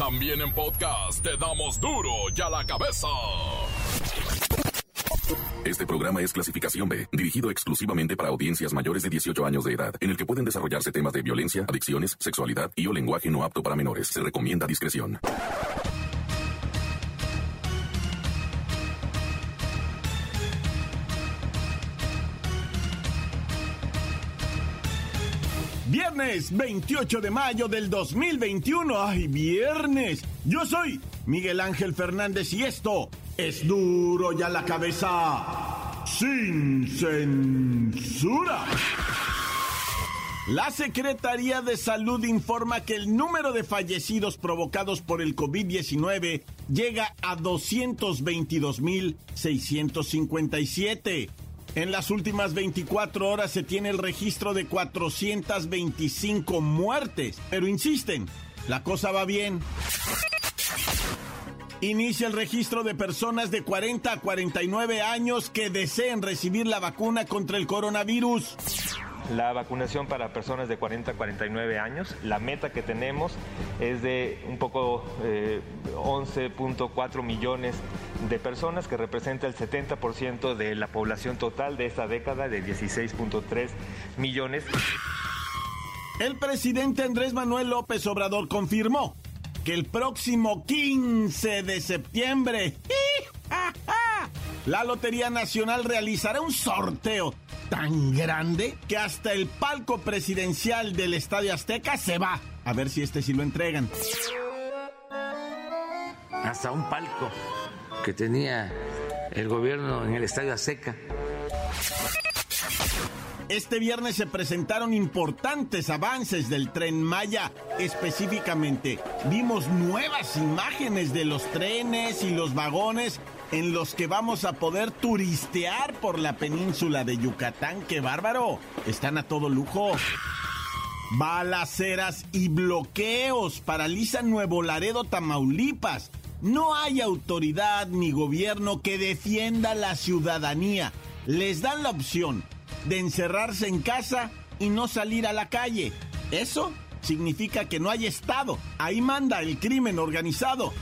También en podcast te damos duro y a la cabeza. Este programa es clasificación B, dirigido exclusivamente para audiencias mayores de 18 años de edad, en el que pueden desarrollarse temas de violencia, adicciones, sexualidad y o lenguaje no apto para menores. Se recomienda discreción. Viernes 28 de mayo del 2021. ¡Ay, viernes! Yo soy Miguel Ángel Fernández y esto es duro ya la cabeza. Sin censura. La Secretaría de Salud informa que el número de fallecidos provocados por el COVID-19 llega a 222.657. En las últimas 24 horas se tiene el registro de 425 muertes, pero insisten, la cosa va bien. Inicia el registro de personas de 40 a 49 años que deseen recibir la vacuna contra el coronavirus. La vacunación para personas de 40 a 49 años, la meta que tenemos es de un poco eh, 11.4 millones de personas, que representa el 70% de la población total de esta década de 16.3 millones. El presidente Andrés Manuel López Obrador confirmó que el próximo 15 de septiembre la Lotería Nacional realizará un sorteo tan grande que hasta el palco presidencial del Estadio Azteca se va. A ver si este sí lo entregan. Hasta un palco que tenía el gobierno en el Estadio Azteca. Este viernes se presentaron importantes avances del tren Maya. Específicamente, vimos nuevas imágenes de los trenes y los vagones en los que vamos a poder turistear por la península de Yucatán. ¡Qué bárbaro! Están a todo lujo. Balaceras y bloqueos paralizan Nuevo Laredo, Tamaulipas. No hay autoridad ni gobierno que defienda la ciudadanía. Les dan la opción de encerrarse en casa y no salir a la calle. Eso significa que no hay Estado. Ahí manda el crimen organizado.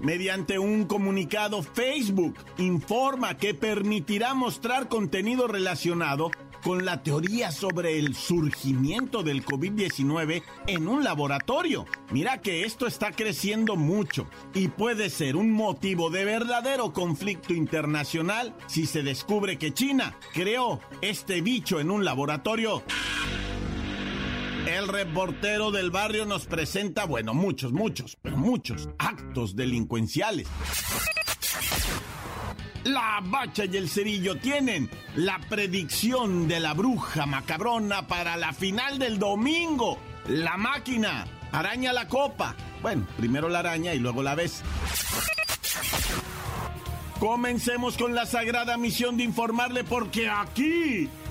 Mediante un comunicado, Facebook informa que permitirá mostrar contenido relacionado con la teoría sobre el surgimiento del COVID-19 en un laboratorio. Mira que esto está creciendo mucho y puede ser un motivo de verdadero conflicto internacional si se descubre que China creó este bicho en un laboratorio. El reportero del barrio nos presenta, bueno, muchos, muchos, pero muchos actos delincuenciales. La bacha y el cerillo tienen la predicción de la bruja macabrona para la final del domingo. La máquina araña la copa. Bueno, primero la araña y luego la ves. Comencemos con la sagrada misión de informarle porque aquí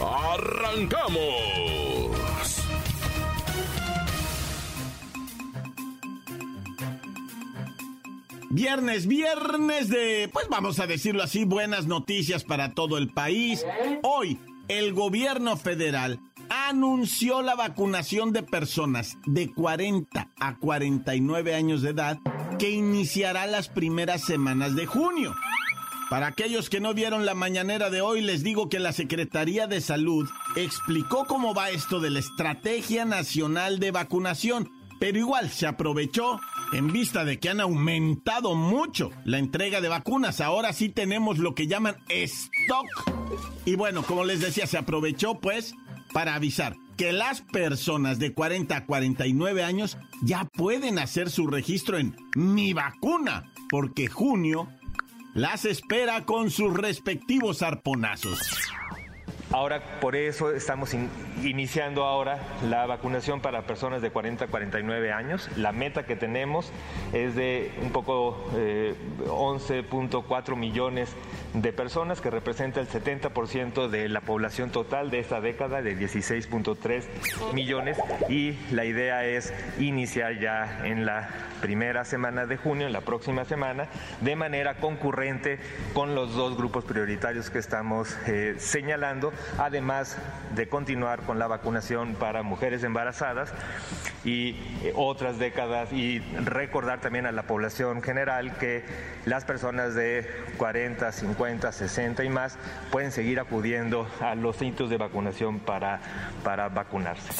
¡Arrancamos! Viernes, viernes de, pues vamos a decirlo así, buenas noticias para todo el país. Hoy, el gobierno federal anunció la vacunación de personas de 40 a 49 años de edad que iniciará las primeras semanas de junio. Para aquellos que no vieron la mañanera de hoy, les digo que la Secretaría de Salud explicó cómo va esto de la Estrategia Nacional de Vacunación, pero igual se aprovechó en vista de que han aumentado mucho la entrega de vacunas. Ahora sí tenemos lo que llaman stock. Y bueno, como les decía, se aprovechó pues para avisar que las personas de 40 a 49 años ya pueden hacer su registro en Mi Vacuna, porque junio las espera con sus respectivos arponazos. Ahora, por eso estamos iniciando ahora la vacunación para personas de 40 a 49 años. La meta que tenemos es de un poco 11.4 eh, millones de personas, que representa el 70% de la población total de esta década, de 16.3 millones. Y la idea es iniciar ya en la primera semana de junio, en la próxima semana, de manera concurrente con los dos grupos prioritarios que estamos eh, señalando además de continuar con la vacunación para mujeres embarazadas y eh, otras décadas y recordar también a la población general que las personas de 40, 50, 60 y más pueden seguir acudiendo a los sitios de vacunación para, para vacunarse.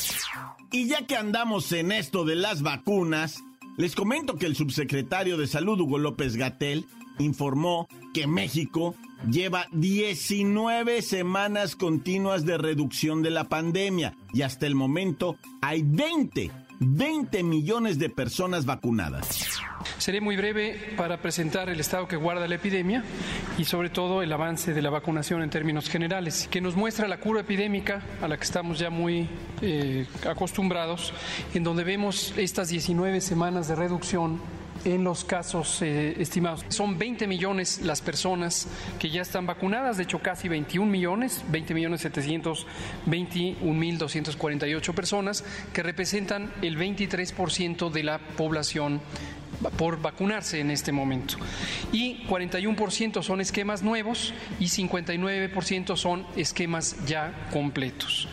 Y ya que andamos en esto de las vacunas, les comento que el subsecretario de Salud, Hugo López Gatel, informó que México lleva 19 semanas continuas de reducción de la pandemia y hasta el momento hay 20, 20 millones de personas vacunadas. Seré muy breve para presentar el estado que guarda la epidemia y sobre todo el avance de la vacunación en términos generales, que nos muestra la cura epidémica a la que estamos ya muy eh, acostumbrados, en donde vemos estas 19 semanas de reducción en los casos eh, estimados. Son 20 millones las personas que ya están vacunadas, de hecho casi 21 millones, 20 millones 721 mil 248 personas, que representan el 23% de la población por vacunarse en este momento. Y 41% son esquemas nuevos y 59% son esquemas ya completos.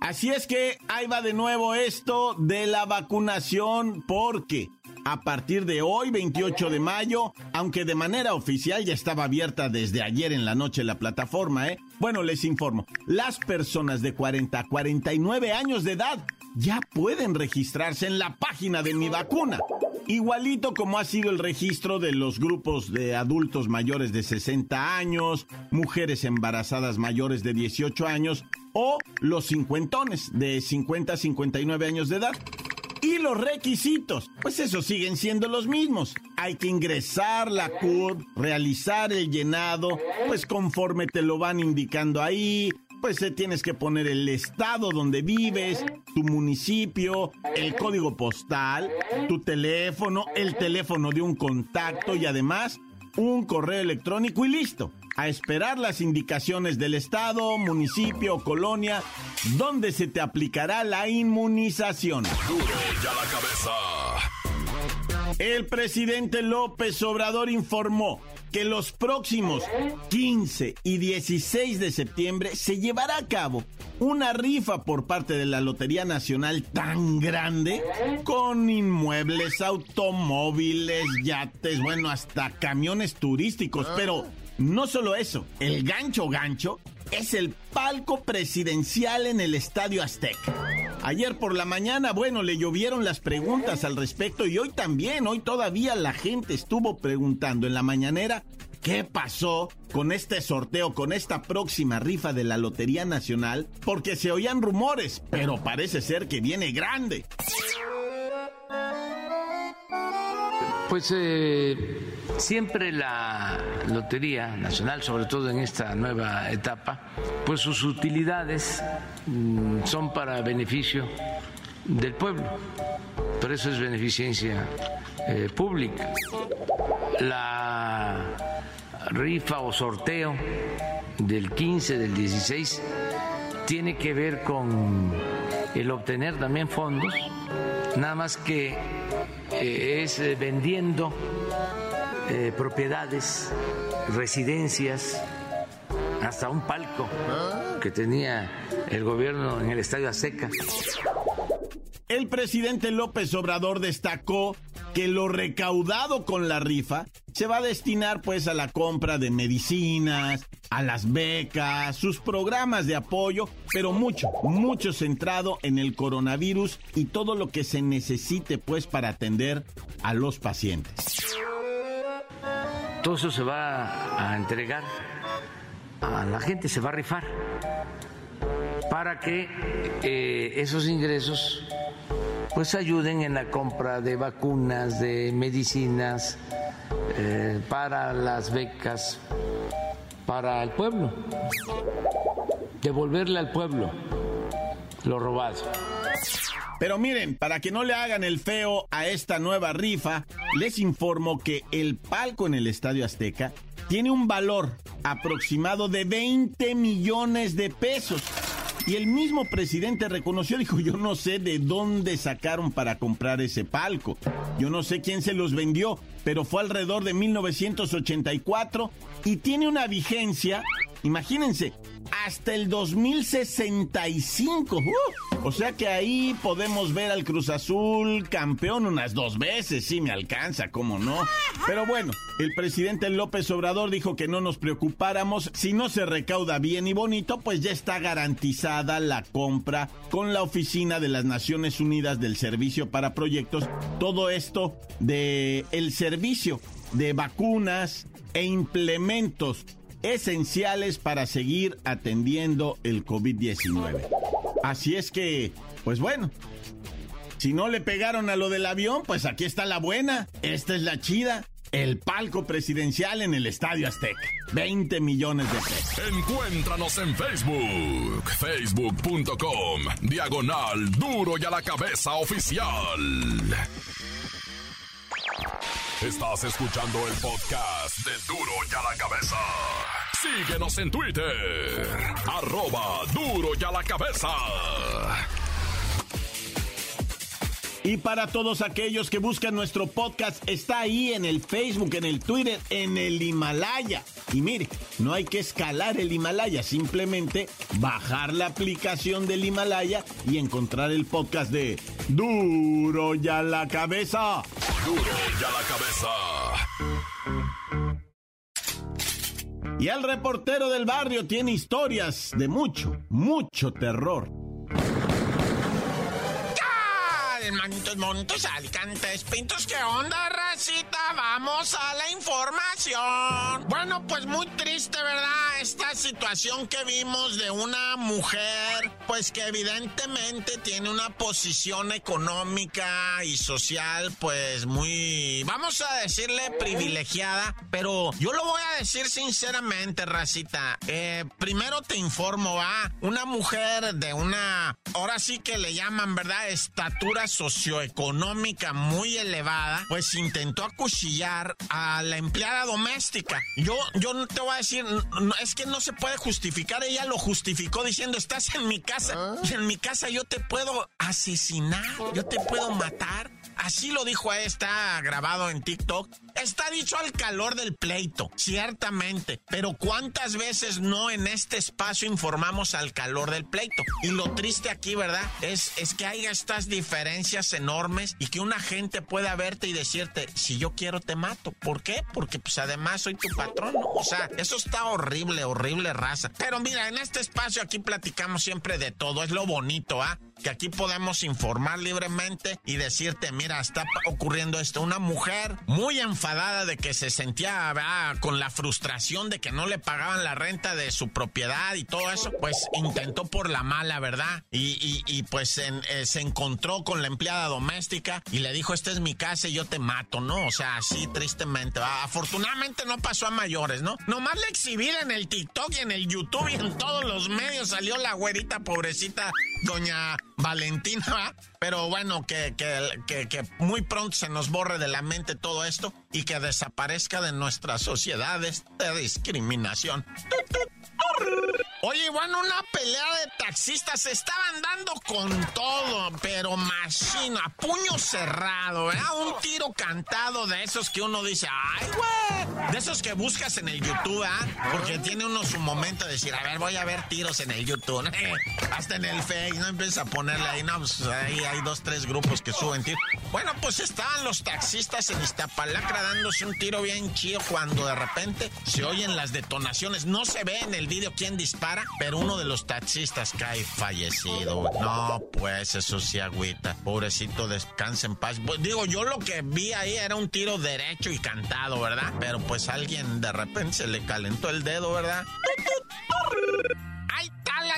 Así es que ahí va de nuevo esto de la vacunación porque a partir de hoy, 28 de mayo, aunque de manera oficial ya estaba abierta desde ayer en la noche la plataforma, ¿eh? Bueno, les informo, las personas de 40 a 49 años de edad ya pueden registrarse en la página de mi vacuna. Igualito como ha sido el registro de los grupos de adultos mayores de 60 años, mujeres embarazadas mayores de 18 años o los cincuentones de 50 a 59 años de edad. Y los requisitos, pues esos siguen siendo los mismos. Hay que ingresar la CURP, realizar el llenado, pues conforme te lo van indicando ahí, pues eh, tienes que poner el estado donde vives, tu municipio, el código postal, tu teléfono, el teléfono de un contacto y además un correo electrónico y listo a esperar las indicaciones del estado, municipio, colonia, donde se te aplicará la inmunización. El presidente López Obrador informó que los próximos 15 y 16 de septiembre se llevará a cabo una rifa por parte de la Lotería Nacional tan grande con inmuebles, automóviles, yates, bueno, hasta camiones turísticos, pero no solo eso, el gancho gancho es el palco presidencial en el Estadio Azteca. Ayer por la mañana, bueno, le llovieron las preguntas al respecto y hoy también, hoy todavía la gente estuvo preguntando en la mañanera qué pasó con este sorteo, con esta próxima rifa de la Lotería Nacional, porque se oían rumores, pero parece ser que viene grande. Pues eh Siempre la Lotería Nacional, sobre todo en esta nueva etapa, pues sus utilidades mm, son para beneficio del pueblo, pero eso es beneficencia eh, pública. La rifa o sorteo del 15, del 16, tiene que ver con el obtener también fondos, nada más que eh, es eh, vendiendo eh, propiedades, residencias, hasta un palco que tenía el gobierno en el Estadio Azteca. El presidente López Obrador destacó que lo recaudado con la rifa se va a destinar pues a la compra de medicinas, a las becas, sus programas de apoyo, pero mucho, mucho centrado en el coronavirus y todo lo que se necesite pues para atender a los pacientes. Todo eso se va a entregar a la gente, se va a rifar para que eh, esos ingresos pues ayuden en la compra de vacunas, de medicinas, eh, para las becas, para el pueblo. devolverle al pueblo lo robado. Pero miren, para que no le hagan el feo a esta nueva rifa, les informo que el palco en el Estadio Azteca tiene un valor aproximado de 20 millones de pesos. Y el mismo presidente reconoció, dijo, yo no sé de dónde sacaron para comprar ese palco. Yo no sé quién se los vendió, pero fue alrededor de 1984 y tiene una vigencia, imagínense, hasta el 2065. O sea que ahí podemos ver al Cruz Azul campeón unas dos veces, si me alcanza, cómo no. Pero bueno, el presidente López Obrador dijo que no nos preocupáramos, si no se recauda bien y bonito, pues ya está garantizada la compra con la Oficina de las Naciones Unidas del Servicio para Proyectos. Todo esto de el servicio de vacunas e implementos esenciales para seguir atendiendo el COVID-19. Así es que, pues bueno, si no le pegaron a lo del avión, pues aquí está la buena. Esta es la chida. El palco presidencial en el Estadio Azteca. 20 millones de pesos. Encuéntranos en Facebook. Facebook.com. Diagonal Duro y a la cabeza oficial. Estás escuchando el podcast de Duro y a la cabeza. Síguenos en Twitter. Arroba Duro y a la cabeza. Y para todos aquellos que buscan nuestro podcast, está ahí en el Facebook, en el Twitter, en el Himalaya. Y mire, no hay que escalar el Himalaya, simplemente bajar la aplicación del Himalaya y encontrar el podcast de Duro y a la cabeza. Duro y a la cabeza. Y el reportero del barrio tiene historias de mucho, mucho terror. Manitos, montos, alicantes, pintos, ¿qué onda, racita? Vamos a la información. Bueno, pues muy triste, ¿verdad? Esta situación que vimos de una mujer, pues que evidentemente tiene una posición económica y social, pues muy, vamos a decirle privilegiada, pero yo lo voy a decir sinceramente, racita. Eh, primero te informo, va, una mujer de una, ahora sí que le llaman, ¿verdad? Estatura socioeconómica muy elevada, pues intentó acuchillar a la empleada doméstica. Yo, yo no te voy a decir, es que no se puede justificar. Ella lo justificó diciendo, estás en mi casa y en mi casa yo te puedo asesinar, yo te puedo matar. Así lo dijo a está grabado en TikTok. Está dicho al calor del pleito, ciertamente, pero ¿cuántas veces no en este espacio informamos al calor del pleito? Y lo triste aquí, ¿verdad? Es, es que hay estas diferencias enormes y que una gente pueda verte y decirte, si yo quiero te mato. ¿Por qué? Porque pues además soy tu patrón. O sea, eso está horrible, horrible raza. Pero mira, en este espacio aquí platicamos siempre de todo, es lo bonito, ¿ah? Que aquí podemos informar libremente y decirte, mira, está ocurriendo esto. Una mujer muy enfadada de que se sentía con la frustración de que no le pagaban la renta de su propiedad y todo eso, pues intentó por la mala, ¿verdad? Y, pues eh, se encontró con la empleada doméstica y le dijo, esta es mi casa y yo te mato, ¿no? O sea, así tristemente. Afortunadamente no pasó a mayores, ¿no? Nomás le exhibir en el TikTok y en el YouTube y en todos los medios salió la güerita pobrecita, doña Valentina, pero bueno, que, que, que, muy pronto se nos borre de la mente todo esto y que desaparezca de nuestras sociedades de discriminación. Oye, bueno, una pelea de taxistas se estaban dando con todo, pero machina, puño cerrado, ¿eh? Un tiro cantado de esos que uno dice, ay, güey, de esos que buscas en el YouTube, ¿ah? Porque tiene uno su momento de decir, a ver, voy a ver tiros en el YouTube, hasta en el Face, no empieza a ponerle ahí, no, pues ahí hay dos, tres grupos que suben tiros. Bueno, pues estaban los taxistas en Iztapalacra dándose un tiro bien chido cuando de repente se oyen las detonaciones. No se ve en el video quién dispara pero uno de los taxistas cae fallecido. No, pues eso sí agüita. Pobrecito, descansa en paz. Pues digo, yo lo que vi ahí era un tiro derecho y cantado, ¿verdad? Pero pues alguien de repente se le calentó el dedo, ¿verdad?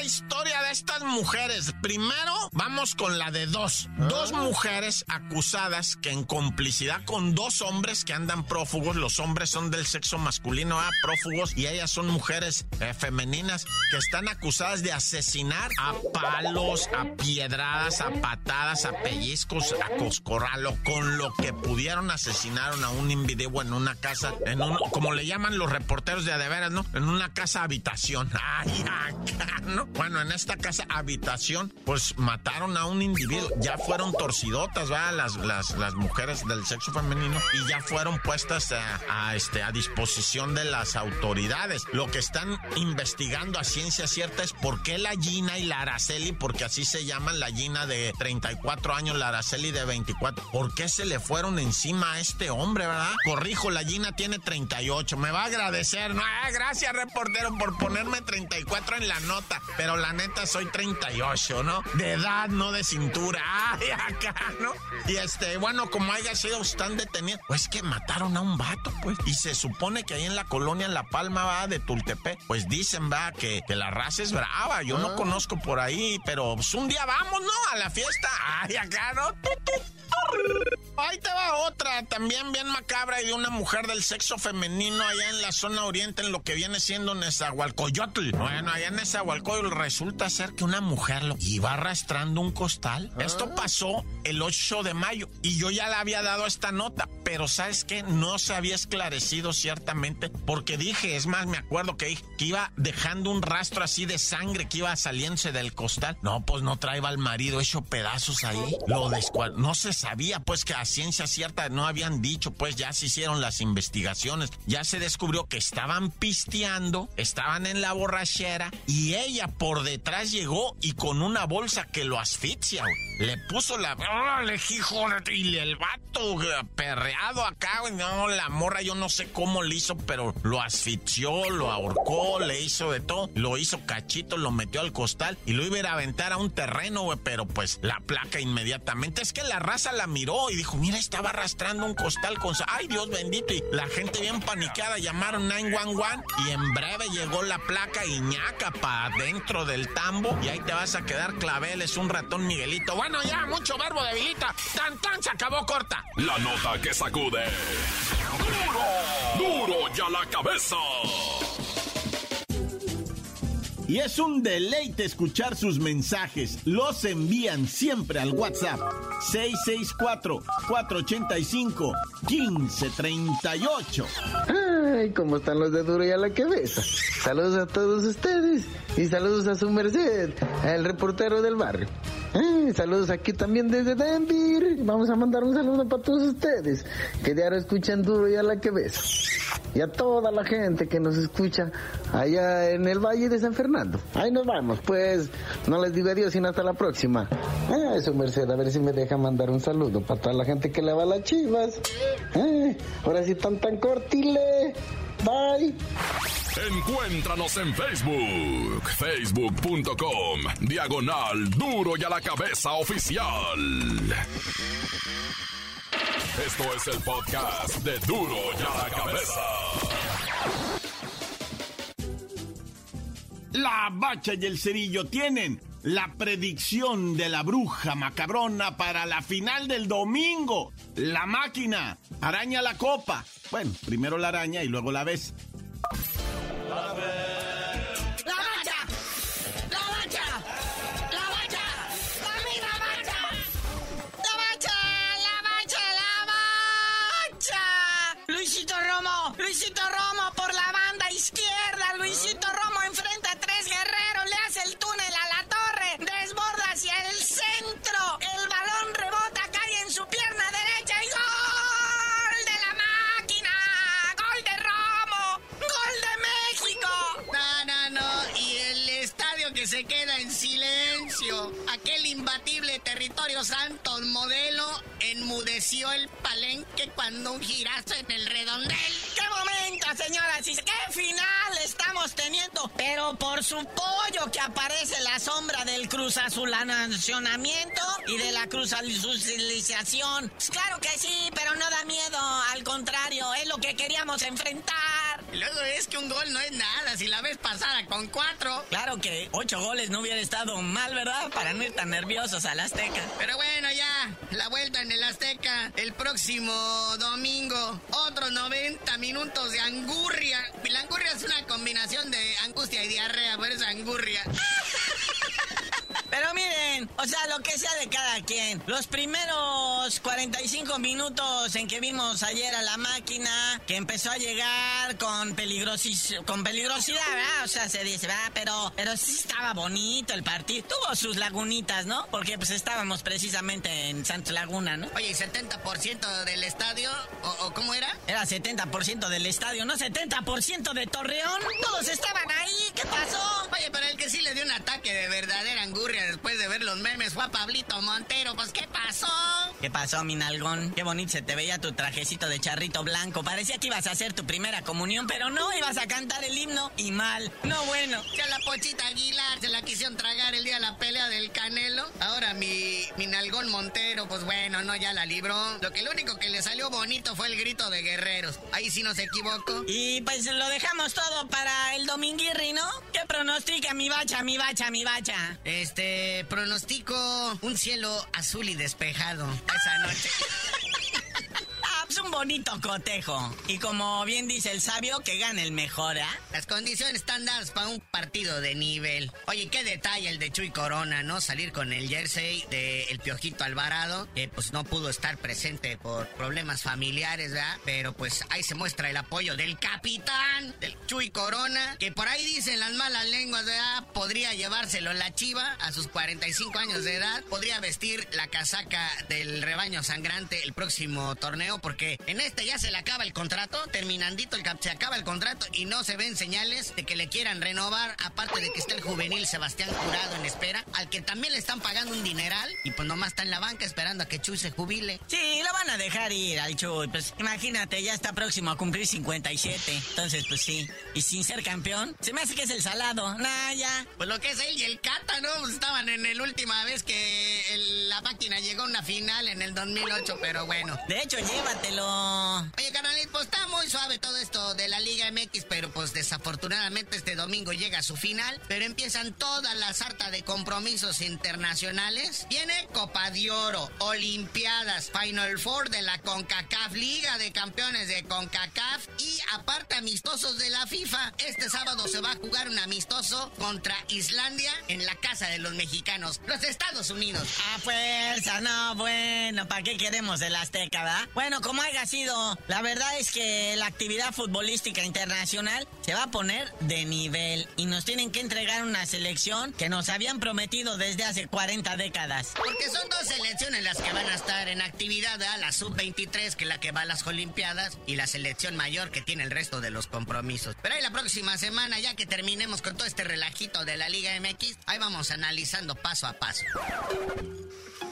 Historia de estas mujeres. Primero, vamos con la de dos. Dos mujeres acusadas que en complicidad con dos hombres que andan prófugos, los hombres son del sexo masculino, ah, prófugos, y ellas son mujeres eh, femeninas que están acusadas de asesinar a palos, a piedradas, a patadas, a pellizcos, a coscorralo, con lo que pudieron asesinaron a un individuo en una casa, en un, como le llaman los reporteros de adeveras, ¿no? En una casa habitación. Ay, acá, ¿no? Bueno, en esta casa habitación, pues mataron a un individuo. Ya fueron torcidotas, ¿va? Las, las, las mujeres del sexo femenino y ya fueron puestas a, este, a disposición de las autoridades. Lo que están investigando a ciencia cierta es por qué la Gina y la Araceli, porque así se llaman la Gina de 34 años, la Araceli de 24, ¿por qué se le fueron encima a este hombre, verdad? Corrijo, la Gina tiene 38, me va a agradecer, ¿no? Ah, gracias, reportero, por ponerme 34 en la nota, pero la neta soy 38, ¿no? De edad, no de cintura. Ay, acá, ¿no? Y este, bueno, como haya sido, están detenidos. Pues que mataron a un vato, pues. Y se supone que ahí en la colonia La Palma, va, de Tultepec, pues dicen, va, que, que la raza es brava. Yo no ah. conozco por ahí, pero pues un día vamos, ¿no? A la fiesta. Ay, acá, ¿no? Ahí te va otra, también bien macabra y de una mujer del sexo femenino allá en la zona oriente, en lo que viene siendo Nezahualcoyotl. Bueno, allá en Nezahualcoyotl resulta ser que una mujer lo iba arrastrando un costal. Esto ah. pasó el 8 de mayo y yo ya le había dado esta nota, pero ¿sabes qué? No se había esclarecido ciertamente porque dije, es más, me acuerdo que, que iba dejando un rastro así de sangre que iba saliéndose del costal. No, pues no traía al marido hecho pedazos ahí. Lo descual... No se pues que a ciencia cierta no habían dicho, pues ya se hicieron las investigaciones, ya se descubrió que estaban pisteando, estaban en la borrachera y ella por detrás llegó y con una bolsa que lo asfixia, le puso la... ¡Órale, hijo! Y el vato perreado acá, güey. No, la morra yo no sé cómo lo hizo, pero lo asfixió, lo ahorcó, le hizo de todo. Lo hizo cachito, lo metió al costal y lo iba a aventar a un terreno, güey. Pero pues la placa inmediatamente. Es que la raza la miró y dijo, mira, estaba arrastrando un costal con... ¡Ay, Dios bendito! Y la gente bien paniqueada llamaron 911 y en breve llegó la placa y ñaca para dentro del tambo y ahí te vas a quedar claveles, un ratón Miguelito. Bueno, ya, mucho verbo debilita. Tan tan se acabó corta. La nota que sacude. ¡Duro! ¡Duro ya la cabeza! Y es un deleite escuchar sus mensajes. Los envían siempre al WhatsApp 664-485-1538. Ay, ¿cómo están los de duro y a la cabeza? Saludos a todos ustedes y saludos a su merced, el reportero del barrio. Saludos aquí también desde Denver. Vamos a mandar un saludo para todos ustedes que ahora escuchan duro y a la cabeza y a toda la gente que nos escucha allá en el Valle de San Fernando. Ahí nos vamos, pues no les digo adiós sino hasta la próxima. Ah, eso Merced, a ver si me deja mandar un saludo para toda la gente que le va las chivas. Eh, ahora sí están tan cortile. Bye. Encuéntranos en Facebook, facebook.com, diagonal duro y a la cabeza oficial. Esto es el podcast de Duro y a la Cabeza. La bacha y el cerillo tienen la predicción de la bruja macabrona para la final del domingo. La máquina araña la copa. Bueno, primero la araña y luego la ves. Santos por su pollo que aparece la sombra del cruz azulacionamiento y de la cruz Claro que sí, pero no da miedo. Al contrario, es lo que queríamos enfrentar Luego es que un gol no es nada si la ves pasada con cuatro. Claro que ocho goles no hubiera estado mal, ¿verdad? Para no ir tan nerviosos al Azteca. Pero bueno, ya, la vuelta en el Azteca el próximo domingo. Otros 90 minutos de angurria. La angurria es una combinación de angustia y diarrea, por eso angurria. Pero miren, o sea, lo que sea de cada quien. Los primeros 45 minutos en que vimos ayer a la máquina, que empezó a llegar con, peligrosis, con peligrosidad, ¿verdad? O sea, se dice, ¿verdad? Pero, pero sí estaba bonito el partido. Tuvo sus lagunitas, ¿no? Porque pues estábamos precisamente en Santos Laguna, ¿no? Oye, ¿y 70% del estadio? ¿O, cómo era? Era 70% del estadio, ¿no? 70% de Torreón. Todos estaban ahí. ¿Qué pasó? Oye, pero el que sí le dio un ataque de verdadera angurria después de ver los memes fue a Pablito Montero. Pues, ¿qué pasó? ¿Qué pasó, mi nalgón? Qué bonito se te veía tu trajecito de charrito blanco. Parecía que ibas a hacer tu primera comunión, pero no, ibas a cantar el himno y mal. No, bueno. Ya la pochita Aguilar se la quisieron tragar el día de la pelea del Canelo. Ahora mi, mi nalgón Montero, pues bueno, no, ya la libró. Lo que lo único que le salió bonito fue el grito de guerreros. Ahí sí no se equivoco. Y pues lo dejamos todo para el dominguirri, ¿no? ¿Qué pronostica mi bacha, mi bacha, mi bacha? Este, pronostico un cielo azul y despejado esa noche. Es un bonito cotejo. Y como bien dice el sabio, que gane el mejor, ¿ah? Las condiciones estándares para un partido de nivel. Oye, qué detalle el de Chuy Corona, ¿no? Salir con el jersey de El Piojito Alvarado, que pues no pudo estar presente por problemas familiares, ¿verdad? Pero pues ahí se muestra el apoyo del capitán, del Chuy Corona, que por ahí dicen las malas lenguas, ¿verdad? Podría llevárselo la chiva a sus 45 años de edad. Podría vestir la casaca del rebaño sangrante el próximo torneo, porque porque en este ya se le acaba el contrato, terminandito el cap, se acaba el contrato y no se ven señales de que le quieran renovar, aparte de que está el juvenil Sebastián Jurado en espera, al que también le están pagando un dineral y pues nomás está en la banca esperando a que Chuy se jubile. Sí, lo van a dejar ir al Chuy, pues imagínate, ya está próximo a cumplir 57, entonces pues sí, y sin ser campeón, se me hace que es el salado, nah, ya. Pues lo que es él y el Cata, ¿no? Pues estaban en el última vez que la máquina llegó a una final en el 2008, pero bueno. De hecho, Oye, carnalito, pues está muy suave todo esto de la Liga MX, pero pues desafortunadamente este domingo llega a su final, pero empiezan todas las sarta de compromisos internacionales. Viene Copa de Oro, Olimpiadas, Final Four de la CONCACAF, Liga de Campeones de CONCACAF y aparte amistosos de la FIFA. Este sábado se va a jugar un amistoso contra Islandia en la casa de los mexicanos, los Estados Unidos. A fuerza, no, bueno, ¿para qué queremos el Azteca, verdad? Bueno, como haya sido, la verdad es que la actividad futbolística internacional se va a poner de nivel y nos tienen que entregar una selección que nos habían prometido desde hace 40 décadas. Porque son dos selecciones las que van a estar en actividad, la sub-23 que es la que va a las Olimpiadas y la selección mayor que tiene el resto de los compromisos. Pero ahí la próxima semana, ya que terminemos con todo este relajito de la Liga MX, ahí vamos analizando paso a paso.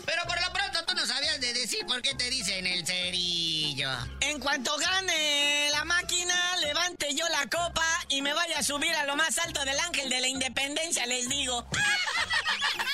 Pero por lo pronto tú no sabías de decir por qué te dicen el cerillo. En cuanto gane la máquina, levante yo la copa y me vaya a subir a lo más alto del ángel de la independencia, les digo.